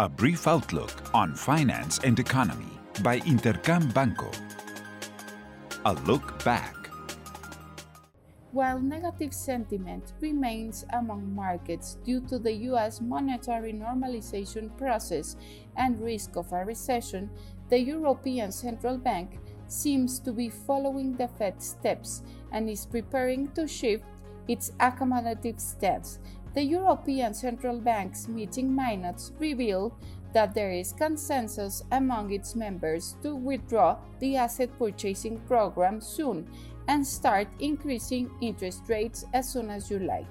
A brief outlook on finance and economy by Intercam Banco. A look back. While negative sentiment remains among markets due to the US monetary normalization process and risk of a recession, the European Central Bank seems to be following the Fed steps and is preparing to shift its accommodative stance the European Central Bank's meeting minutes reveal that there is consensus among its members to withdraw the asset purchasing program soon and start increasing interest rates as soon as July.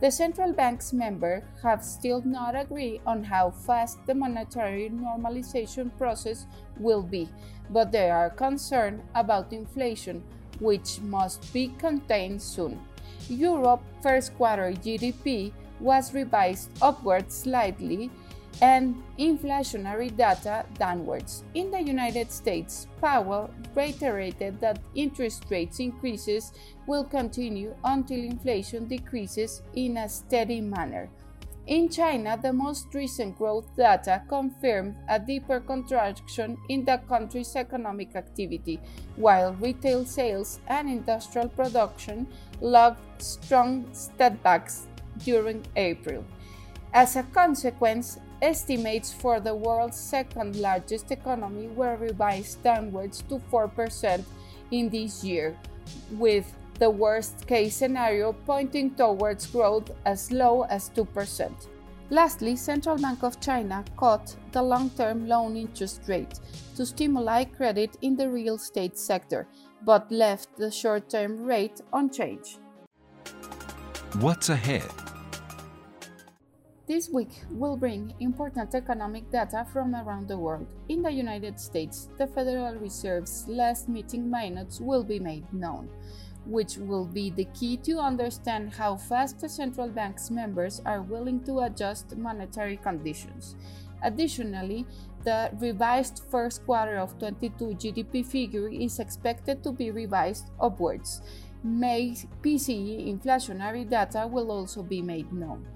The central bank's members have still not agreed on how fast the monetary normalization process will be, but they are concerned about inflation, which must be contained soon. Europe first quarter GDP was revised upwards slightly and inflationary data downwards. In the United States, Powell reiterated that interest rates increases will continue until inflation decreases in a steady manner. In China, the most recent growth data confirmed a deeper contraction in the country's economic activity, while retail sales and industrial production logged strong setbacks during April. As a consequence, estimates for the world's second largest economy were revised downwards to 4% in this year, with the worst case scenario pointing towards growth as low as 2%. Lastly, Central Bank of China cut the long-term loan interest rate to stimulate credit in the real estate sector, but left the short-term rate unchanged. What's ahead? This week will bring important economic data from around the world. In the United States, the Federal Reserve's last meeting minutes will be made known, which will be the key to understand how fast the central bank's members are willing to adjust monetary conditions. Additionally, the revised first quarter of 22 GDP figure is expected to be revised upwards. May PCE inflationary data will also be made known.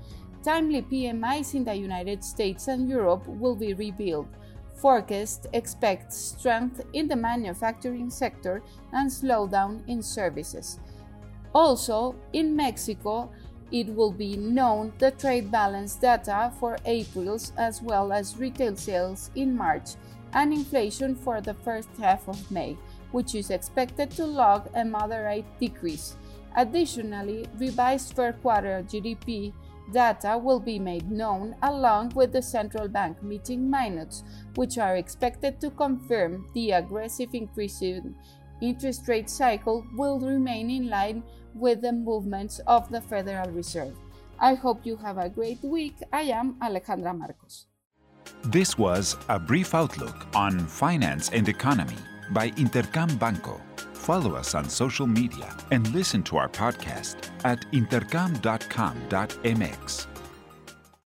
Timely PMIs in the United States and Europe will be revealed. Forecast expects strength in the manufacturing sector and slowdown in services. Also, in Mexico, it will be known the trade balance data for April's as well as retail sales in March and inflation for the first half of May, which is expected to log a moderate decrease. Additionally, revised third quarter GDP Data will be made known along with the central bank meeting minutes, which are expected to confirm the aggressive increase in interest rate cycle will remain in line with the movements of the Federal Reserve. I hope you have a great week. I am Alejandra Marcos. This was a brief outlook on finance and economy by Intercam Banco. Follow us on social media and listen to our podcast at intercam.com.mx.